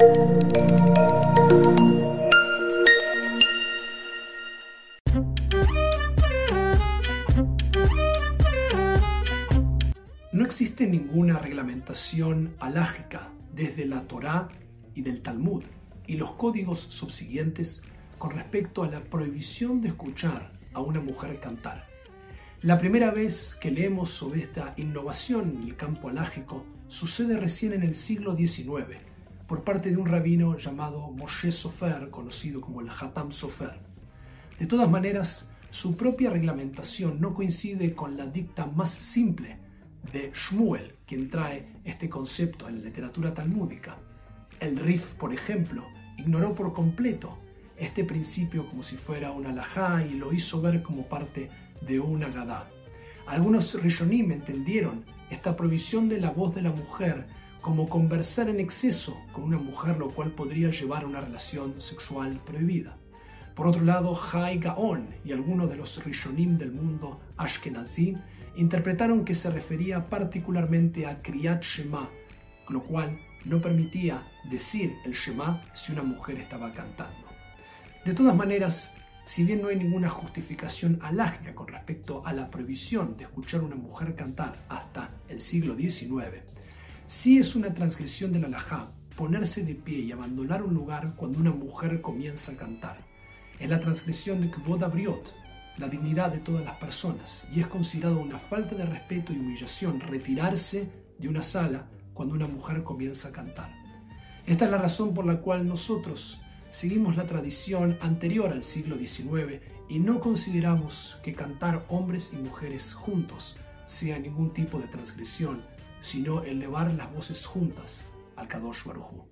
No existe ninguna reglamentación alágica desde la Torá y del Talmud y los códigos subsiguientes con respecto a la prohibición de escuchar a una mujer cantar. La primera vez que leemos sobre esta innovación en el campo alágico sucede recién en el siglo XIX, por parte de un rabino llamado Moshe Sofer, conocido como el Hatam Sofer. De todas maneras, su propia reglamentación no coincide con la dicta más simple de Shmuel, quien trae este concepto en la literatura talmúdica. El Rif, por ejemplo, ignoró por completo este principio como si fuera una alajá y lo hizo ver como parte de una gadá. Algunos Rishonim entendieron esta prohibición de la voz de la mujer como conversar en exceso con una mujer, lo cual podría llevar a una relación sexual prohibida. Por otro lado, Hai Gaon y algunos de los Rishonim del mundo Ashkenazi interpretaron que se refería particularmente a Kriyat Shema, lo cual no permitía decir el Shema si una mujer estaba cantando. De todas maneras, si bien no hay ninguna justificación alágica con respecto a la prohibición de escuchar a una mujer cantar hasta el siglo XIX, sí es una transgresión de la alajá ponerse de pie y abandonar un lugar cuando una mujer comienza a cantar. Es la transgresión de Kvod Abriot, la dignidad de todas las personas, y es considerado una falta de respeto y humillación retirarse de una sala cuando una mujer comienza a cantar. Esta es la razón por la cual nosotros seguimos la tradición anterior al siglo XIX y no consideramos que cantar hombres y mujeres juntos sea ningún tipo de transgresión, sino elevar las voces juntas al Kadosh Baruj